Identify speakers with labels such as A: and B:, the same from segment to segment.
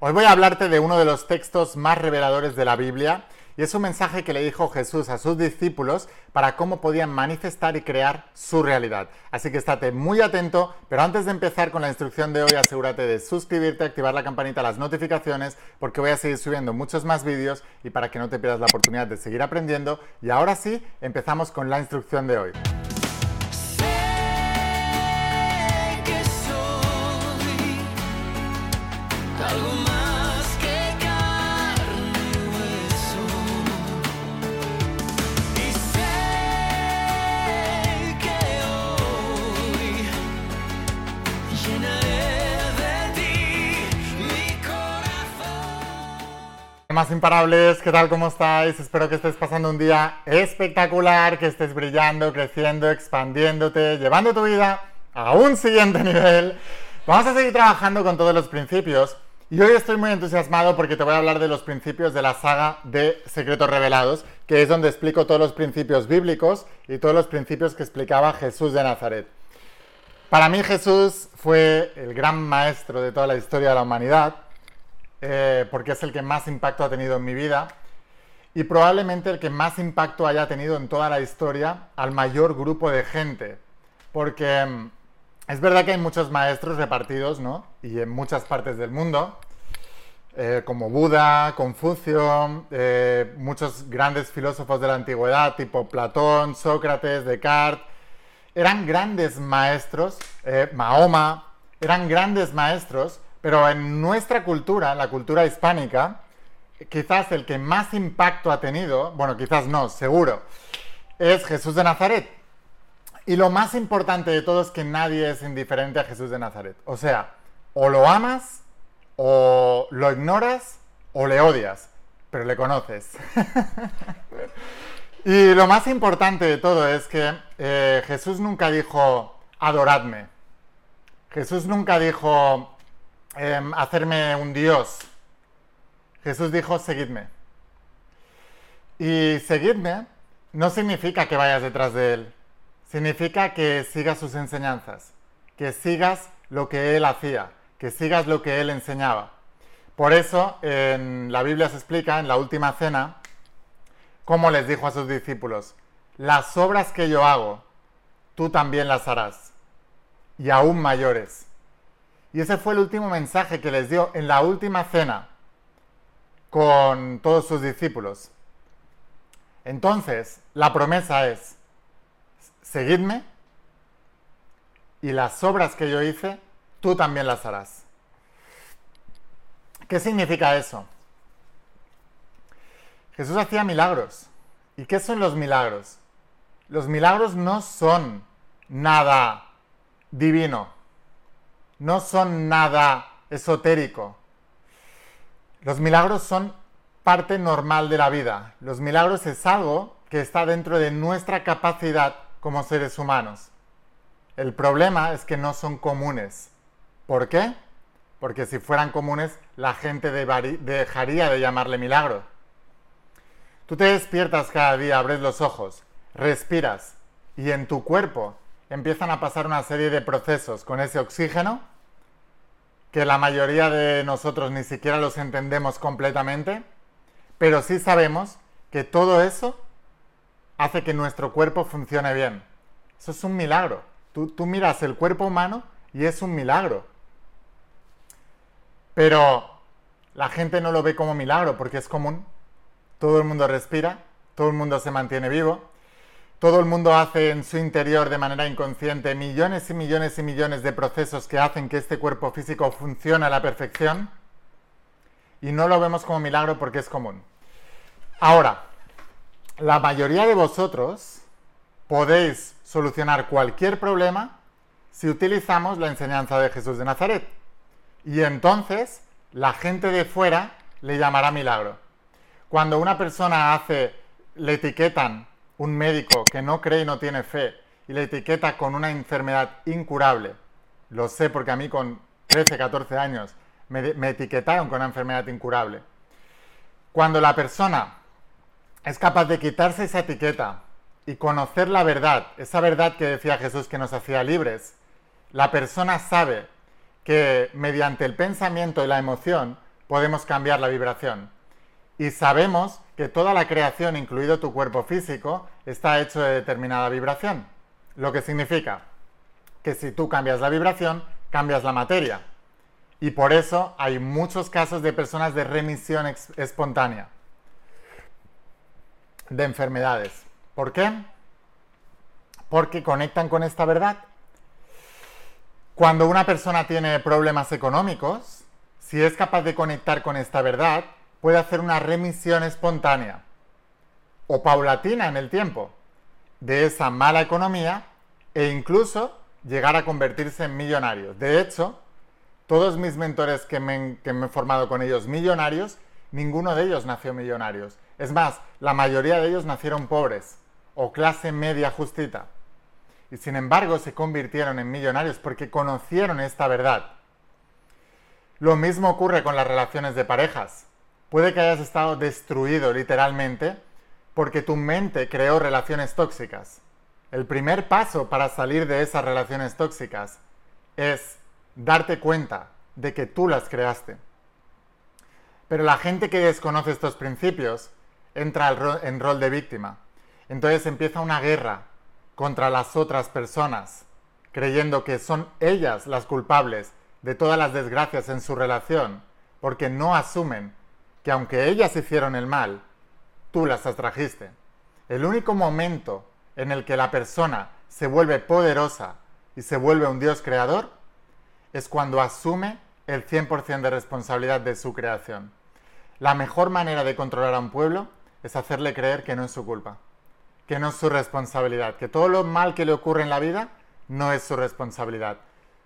A: Hoy voy a hablarte de uno de los textos más reveladores de la Biblia y es un mensaje que le dijo Jesús a sus discípulos para cómo podían manifestar y crear su realidad. Así que estate muy atento, pero antes de empezar con la instrucción de hoy, asegúrate de suscribirte, activar la campanita, las notificaciones, porque voy a seguir subiendo muchos más vídeos y para que no te pierdas la oportunidad de seguir aprendiendo. Y ahora sí, empezamos con la instrucción de hoy. Más imparables, ¿qué tal? ¿Cómo estáis? Espero que estés pasando un día espectacular, que estés brillando, creciendo, expandiéndote, llevando tu vida a un siguiente nivel. Vamos a seguir trabajando con todos los principios y hoy estoy muy entusiasmado porque te voy a hablar de los principios de la saga de Secretos Revelados, que es donde explico todos los principios bíblicos y todos los principios que explicaba Jesús de Nazaret. Para mí Jesús fue el gran maestro de toda la historia de la humanidad eh, porque es el que más impacto ha tenido en mi vida y probablemente el que más impacto haya tenido en toda la historia al mayor grupo de gente. Porque mm, es verdad que hay muchos maestros repartidos, ¿no? Y en muchas partes del mundo, eh, como Buda, Confucio, eh, muchos grandes filósofos de la antigüedad, tipo Platón, Sócrates, Descartes, eran grandes maestros, Mahoma, eran grandes maestros, pero en nuestra cultura, la cultura hispánica, quizás el que más impacto ha tenido, bueno, quizás no, seguro, es Jesús de Nazaret. Y lo más importante de todo es que nadie es indiferente a Jesús de Nazaret. O sea, o lo amas, o lo ignoras, o le odias, pero le conoces. y lo más importante de todo es que eh, Jesús nunca dijo, adoradme. Jesús nunca dijo, Em, hacerme un Dios. Jesús dijo, seguidme. Y seguidme no significa que vayas detrás de Él, significa que sigas sus enseñanzas, que sigas lo que Él hacía, que sigas lo que Él enseñaba. Por eso en la Biblia se explica, en la última cena, cómo les dijo a sus discípulos, las obras que yo hago, tú también las harás, y aún mayores y ese fue el último mensaje que les dio en la última cena con todos sus discípulos. Entonces, la promesa es, seguidme y las obras que yo hice, tú también las harás. ¿Qué significa eso? Jesús hacía milagros. ¿Y qué son los milagros? Los milagros no son nada divino no son nada esotérico. Los milagros son parte normal de la vida. Los milagros es algo que está dentro de nuestra capacidad como seres humanos. El problema es que no son comunes. ¿Por qué? Porque si fueran comunes, la gente dejaría de llamarle milagro. Tú te despiertas cada día, abres los ojos, respiras y en tu cuerpo empiezan a pasar una serie de procesos con ese oxígeno que la mayoría de nosotros ni siquiera los entendemos completamente, pero sí sabemos que todo eso hace que nuestro cuerpo funcione bien. Eso es un milagro. Tú, tú miras el cuerpo humano y es un milagro. Pero la gente no lo ve como milagro porque es común. Todo el mundo respira, todo el mundo se mantiene vivo, todo el mundo hace en su interior de manera inconsciente millones y millones y millones de procesos que hacen que este cuerpo físico funcione a la perfección y no lo vemos como milagro porque es común. Ahora, la mayoría de vosotros podéis solucionar cualquier problema si utilizamos la enseñanza de Jesús de Nazaret. Y entonces la gente de fuera le llamará milagro. Cuando una persona hace, le etiquetan un médico que no cree y no tiene fe y le etiqueta con una enfermedad incurable, lo sé porque a mí con 13, 14 años me, me etiquetaron con una enfermedad incurable. Cuando la persona es capaz de quitarse esa etiqueta y conocer la verdad, esa verdad que decía Jesús que nos hacía libres, la persona sabe que mediante el pensamiento y la emoción podemos cambiar la vibración. Y sabemos que toda la creación, incluido tu cuerpo físico, está hecho de determinada vibración. Lo que significa que si tú cambias la vibración, cambias la materia. Y por eso hay muchos casos de personas de remisión espontánea de enfermedades. ¿Por qué? Porque conectan con esta verdad. Cuando una persona tiene problemas económicos, si es capaz de conectar con esta verdad, puede hacer una remisión espontánea o paulatina en el tiempo de esa mala economía e incluso llegar a convertirse en millonarios. De hecho, todos mis mentores que me, he formado con ellos millonarios, ninguno de ellos nació millonarios. Es más, la mayoría de ellos nacieron pobres o clase media justita. Y sin embargo se convirtieron en millonarios porque conocieron esta verdad. Lo mismo ocurre con las relaciones de parejas. Puede que hayas estado destruido literalmente porque tu mente creó relaciones tóxicas. El primer paso para salir de esas relaciones tóxicas es darte cuenta de que tú las creaste. Pero la gente que desconoce estos principios entra en rol de víctima. Entonces empieza una guerra contra las otras personas, creyendo que son ellas las culpables de todas las desgracias en su relación, porque no asumen que aunque ellas hicieron el mal, tú las atrajiste. El único momento en el que la persona se vuelve poderosa y se vuelve un Dios creador es cuando asume el 100% de responsabilidad de su creación. La mejor manera de controlar a un pueblo es hacerle creer que no es su culpa, que no es su responsabilidad, que todo lo mal que le ocurre en la vida no es su responsabilidad,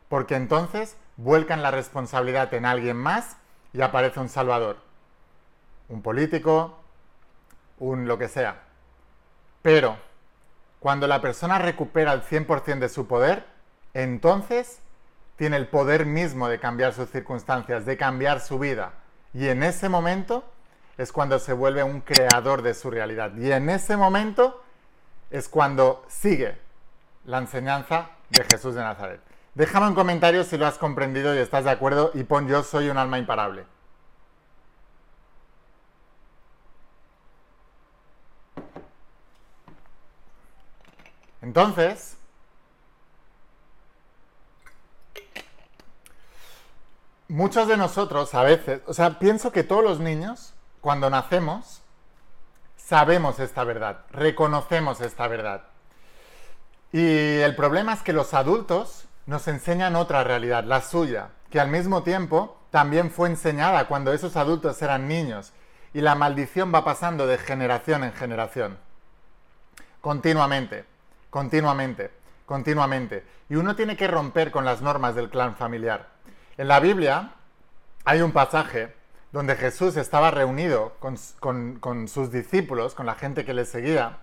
A: porque entonces vuelcan la responsabilidad en alguien más y aparece un salvador, un político, un lo que sea. Pero cuando la persona recupera el 100% de su poder, entonces tiene el poder mismo de cambiar sus circunstancias, de cambiar su vida. Y en ese momento es cuando se vuelve un creador de su realidad. Y en ese momento es cuando sigue la enseñanza de Jesús de Nazaret. Déjame en comentarios si lo has comprendido y estás de acuerdo y pon yo soy un alma imparable. Entonces, muchos de nosotros a veces, o sea, pienso que todos los niños cuando nacemos, sabemos esta verdad, reconocemos esta verdad. Y el problema es que los adultos nos enseñan otra realidad, la suya, que al mismo tiempo también fue enseñada cuando esos adultos eran niños. Y la maldición va pasando de generación en generación. Continuamente, continuamente, continuamente. Y uno tiene que romper con las normas del clan familiar. En la Biblia hay un pasaje donde Jesús estaba reunido con, sus discípulos, con la gente que le seguía,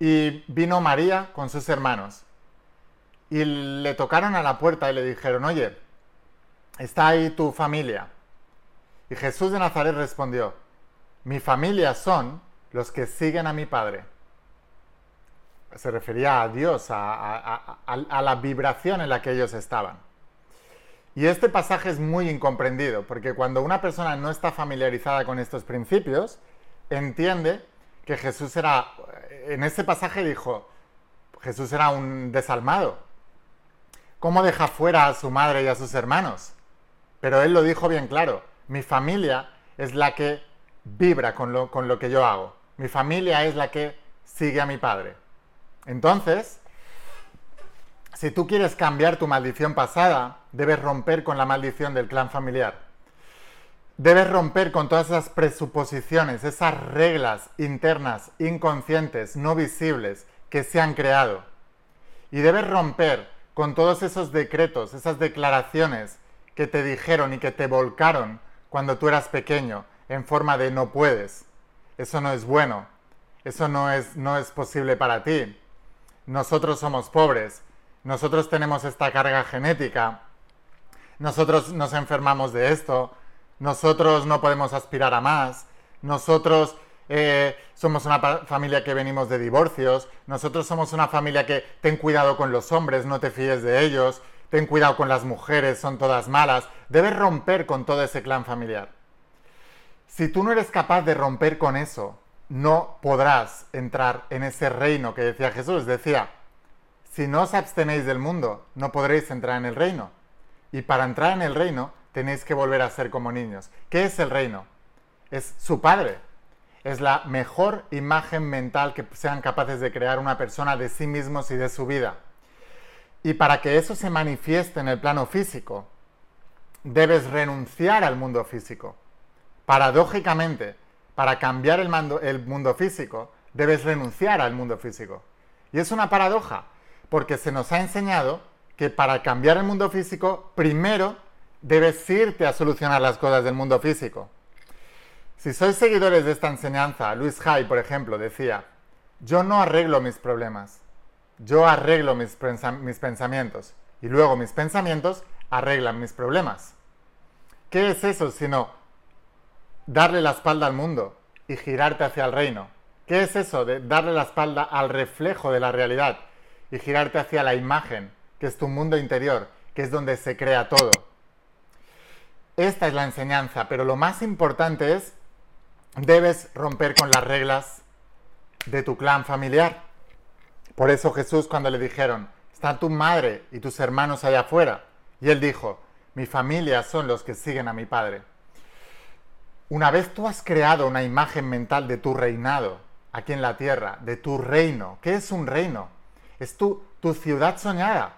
A: y vino María con sus hermanos. Y le tocaron a la puerta y le dijeron, oye, está ahí tu familia. Y Jesús de Nazaret respondió, mi familia son los que siguen a mi Padre. Se refería a Dios, a la vibración en la que ellos estaban. Y este pasaje es muy incomprendido, porque cuando una persona no está familiarizada con estos principios, entiende que Jesús era, en este pasaje dijo, Jesús era un desalmado. ¿Cómo deja fuera a su madre y a sus hermanos? Pero él lo dijo bien claro, mi familia es la que vibra con lo que yo hago. Mi familia es la que sigue a mi padre. Entonces, si tú quieres cambiar tu maldición pasada, debes romper con la maldición del clan familiar. Debes romper con todas esas presuposiciones, esas reglas internas, inconscientes, no visibles que se han creado. Y debes romper con todos esos decretos, esas declaraciones que te dijeron y que te volcaron cuando tú eras pequeño en forma de no puedes. Eso no es bueno. Eso no es, no es posible para ti. Nosotros somos pobres. Nosotros tenemos esta carga genética, nosotros nos enfermamos de esto, nosotros no podemos aspirar a más, nosotros eh, somos una familia que venimos de divorcios, nosotros somos una familia que ten cuidado con los hombres, no te fíes de ellos, ten cuidado con las mujeres, son todas malas. Debes romper con todo ese clan familiar. Si tú no eres capaz de romper con eso, no podrás entrar en ese reino que decía Jesús. Decía, si no os abstenéis del mundo, no podréis entrar en el reino. Y para entrar en el reino tenéis que volver a ser como niños. ¿Qué es el reino? Es su Padre. Es la mejor imagen mental que sean capaces de crear una persona de sí mismos y de su vida. Y para que eso se manifieste en el plano físico, debes renunciar al mundo físico. Paradójicamente, para cambiar el, el, mundo físico, debes renunciar al mundo físico. Y es una paradoja, porque se nos ha enseñado que para cambiar el mundo físico, primero debes irte a solucionar las cosas del mundo físico. Si sois seguidores de esta enseñanza, Luis Hay, por ejemplo, decía, yo no arreglo mis problemas, yo arreglo mis, mis pensamientos y luego mis pensamientos arreglan mis problemas. ¿Qué es eso sino darle la espalda al mundo y girarte hacia el reino? ¿Qué es eso de darle la espalda al reflejo de la realidad y girarte hacia la imagen, que es tu mundo interior, que es donde se crea todo? Esta es la enseñanza, pero lo más importante es, debes romper con las reglas de tu clan familiar. Por eso Jesús cuando le dijeron, está tu madre y tus hermanos allá afuera, y él dijo, mi familia son los que siguen a mi padre. Una vez tú has creado una imagen mental de tu reinado aquí en la tierra, de tu reino, ¿qué es un reino? Es tu, tu ciudad soñada,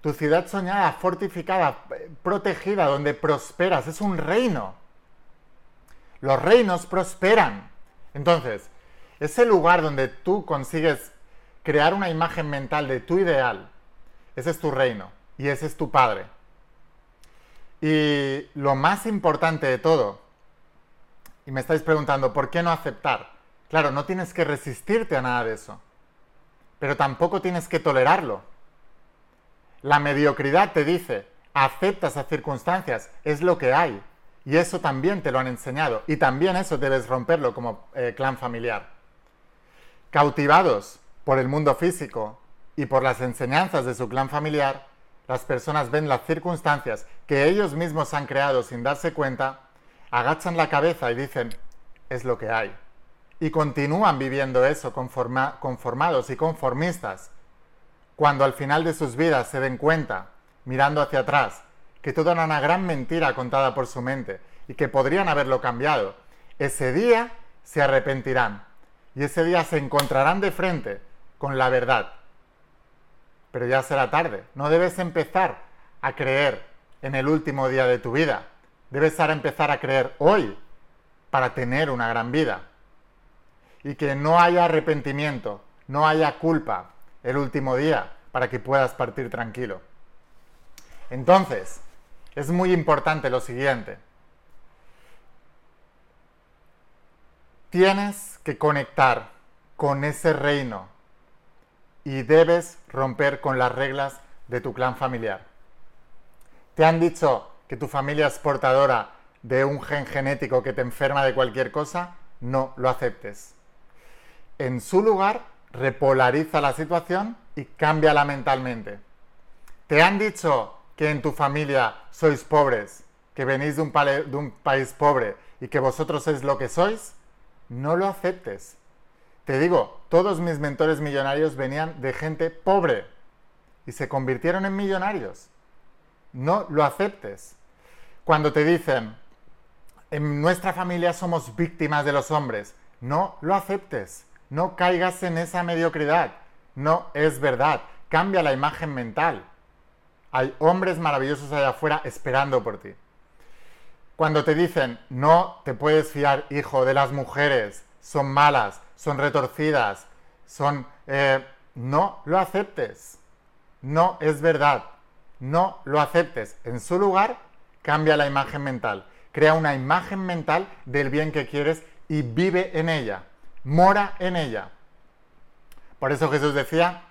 A: tu ciudad soñada, fortificada, protegida, donde prosperas. Es un reino. Los reinos prosperan. Entonces, ese lugar donde tú consigues crear una imagen mental de tu ideal, ese es tu reino y ese es tu padre. Y lo más importante de todo, y me estáis preguntando, ¿por qué no aceptar? Claro, no tienes que resistirte a nada de eso, pero tampoco tienes que tolerarlo. La mediocridad te dice, acepta esas circunstancias, es lo que hay. Y eso también te lo han enseñado. Y también eso debes romperlo como eh, clan familiar. Cautivados por el mundo físico y por las enseñanzas de su clan familiar, las personas ven las circunstancias que ellos mismos han creado sin darse cuenta, agachan la cabeza y dicen, es lo que hay. Y continúan viviendo eso conformados y conformistas cuando al final de sus vidas se den cuenta, mirando hacia atrás, que toda era una gran mentira contada por su mente y que podrían haberlo cambiado, ese día se arrepentirán y ese día se encontrarán de frente con la verdad. Pero ya será tarde, no debes empezar a creer en el último día de tu vida, debes empezar a creer hoy para tener una gran vida. Y que no haya arrepentimiento, no haya culpa, el último día para que puedas partir tranquilo. Entonces, es muy importante lo siguiente. Tienes que conectar con ese reino y debes romper con las reglas de tu clan familiar. ¿Te han dicho que tu familia es portadora de un gen genético que te enferma de cualquier cosa? No lo aceptes. En su lugar, repolariza la situación y cámbiala mentalmente. ¿Te han dicho que en tu familia sois pobres, que venís de un, de un país pobre y que vosotros sois lo que sois? No lo aceptes. Te digo, todos mis mentores millonarios venían de gente pobre y se convirtieron en millonarios. No lo aceptes. Cuando te dicen, en nuestra familia somos víctimas de los hombres, no lo aceptes. No caigas en esa mediocridad. No es verdad. Cambia la imagen mental. Hay hombres maravillosos allá afuera esperando por ti. Cuando te dicen, no te puedes fiar, hijo, de las mujeres, son malas, son retorcidas, son... Eh, no lo aceptes. No es verdad. No lo aceptes. En su lugar, cambia la imagen mental. Crea una imagen mental del bien que quieres y vive en ella mora en ella. Por eso Jesús decía,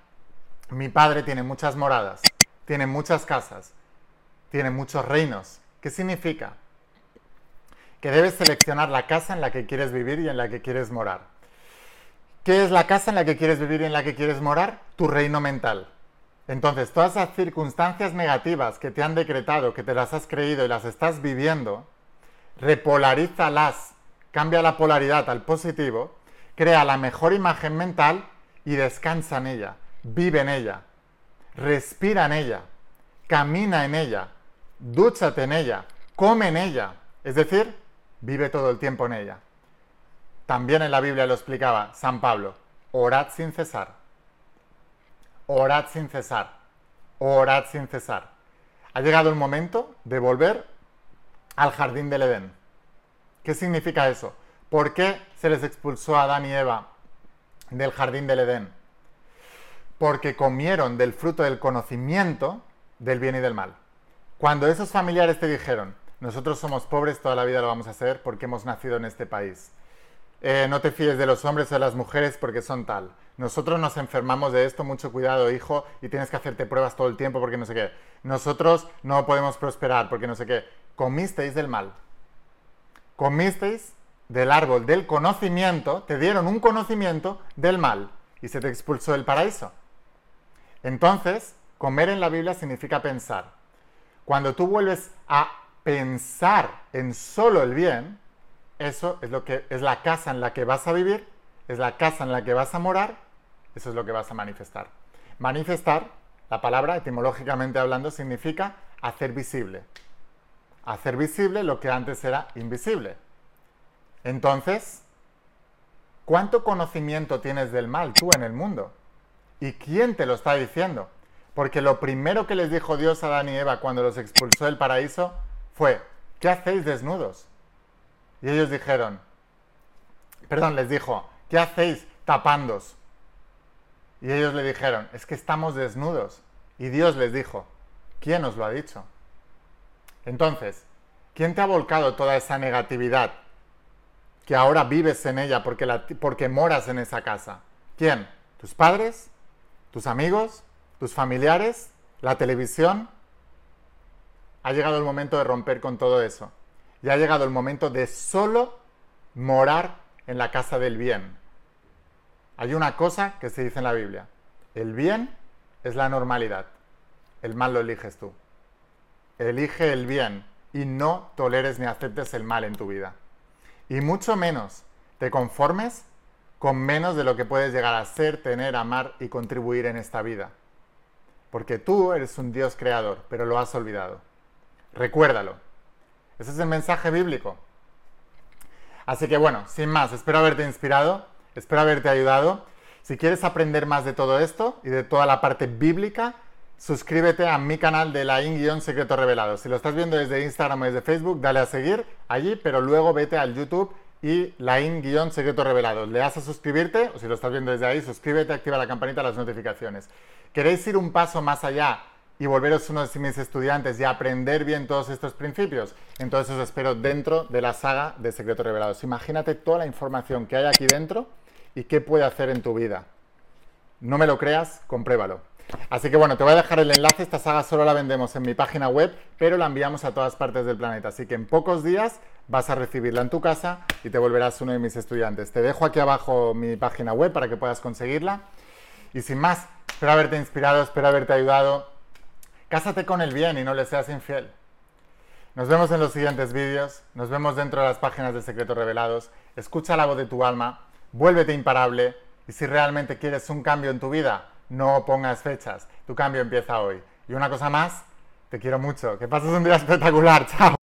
A: mi Padre tiene muchas moradas, tiene muchas casas, tiene muchos reinos. ¿Qué significa? Que debes seleccionar la casa en la que quieres vivir y en la que quieres morar. ¿Qué es la casa en la que quieres vivir y en la que quieres morar? Tu reino mental. Entonces, todas esas circunstancias negativas que te han decretado, que te las has creído y las estás viviendo, repolarízalas cambia la polaridad al positivo, crea la mejor imagen mental y descansa en ella, vive en ella, respira en ella, camina en ella, dúchate en ella, come en ella, es decir, vive todo el tiempo en ella. También en la Biblia lo explicaba San Pablo, orad sin cesar, orad sin cesar, orad sin cesar. Ha llegado el momento de volver al jardín del Edén. ¿Qué significa eso? ¿Por qué se les expulsó a Adán y Eva del jardín del Edén? Porque comieron del fruto del conocimiento del bien y del mal. Cuando esos familiares te dijeron, nosotros somos pobres, toda la vida lo vamos a hacer porque hemos nacido en este país. Eh, no te fíes de los hombres o de las mujeres porque son tal. Nosotros nos enfermamos de esto, mucho cuidado, hijo, y tienes que hacerte pruebas todo el tiempo porque no sé qué. Nosotros no podemos prosperar porque no sé qué. Comisteis del mal. Comisteis del árbol del conocimiento, te dieron un conocimiento del mal y se te expulsó del paraíso. Entonces, comer en la Biblia significa pensar. Cuando tú vuelves a pensar en solo el bien, eso es lo que es la casa en la que vas a vivir, es la casa en la que vas a morar, eso es lo que vas a manifestar. Manifestar, la palabra etimológicamente hablando significa hacer visible. Hacer visible lo que antes era invisible. Entonces, ¿cuánto conocimiento tienes del mal tú en el mundo? ¿Y quién te lo está diciendo? Porque lo primero que les dijo Dios a Adán y Eva cuando los expulsó del paraíso fue, ¿qué hacéis desnudos? Y ellos dijeron, perdón, les dijo, ¿qué hacéis tapándos? Y ellos le dijeron, es que estamos desnudos. Y Dios les dijo, ¿quién os lo ha dicho? Entonces, ¿quién te ha volcado toda esa negatividad que ahora vives en ella porque, porque moras en esa casa? ¿Quién? ¿Tus padres? ¿Tus amigos? tus familiares, la televisión. Ha llegado el momento de romper con todo eso. Y ha llegado el momento de solo morar en la casa del bien. Hay una cosa que se dice en la Biblia. El bien es la normalidad. El mal lo eliges tú. Elige el bien y no toleres ni aceptes el mal en tu vida. Y mucho menos te conformes con menos de lo que puedes llegar a ser, tener, amar y contribuir en esta vida porque tú eres un Dios creador, pero lo has olvidado. Recuérdalo. Ese es el mensaje bíblico. Así que bueno, sin más, espero haberte inspirado, espero haberte ayudado. Si quieres aprender más de todo esto y de toda la parte bíblica, suscríbete a mi canal de la in secreto revelado. Si lo estás viendo desde Instagram o desde Facebook, dale a seguir allí, pero luego vete al YouTube y la in secreto revelado. Le das a suscribirte, o si lo estás viendo desde ahí, suscríbete, activa la campanita, las notificaciones. ¿Queréis ir un paso más allá y volveros uno de mis estudiantes y aprender bien todos estos principios? Entonces os espero dentro de la saga de Secretos Revelados. Imagínate toda la información que hay aquí dentro y qué puede hacer en tu vida. No me lo creas, compruébalo. Así que bueno, te voy a dejar el enlace. Esta saga solo la vendemos en mi página web, pero la enviamos a todas partes del planeta. Así que en pocos días vas a recibirla en tu casa y te volverás uno de mis estudiantes. Te dejo aquí abajo mi página web para que puedas conseguirla. Y sin más, espero haberte inspirado, espero haberte ayudado. Cásate con el bien y no le seas infiel. Nos vemos en los siguientes vídeos, nos vemos dentro de las páginas de Secretos Revelados. Escucha la voz de tu alma, vuélvete imparable y si realmente quieres un cambio en tu vida, no pongas fechas. Tu cambio empieza hoy. Y una cosa más, te quiero mucho. Que pases un día espectacular. Chao.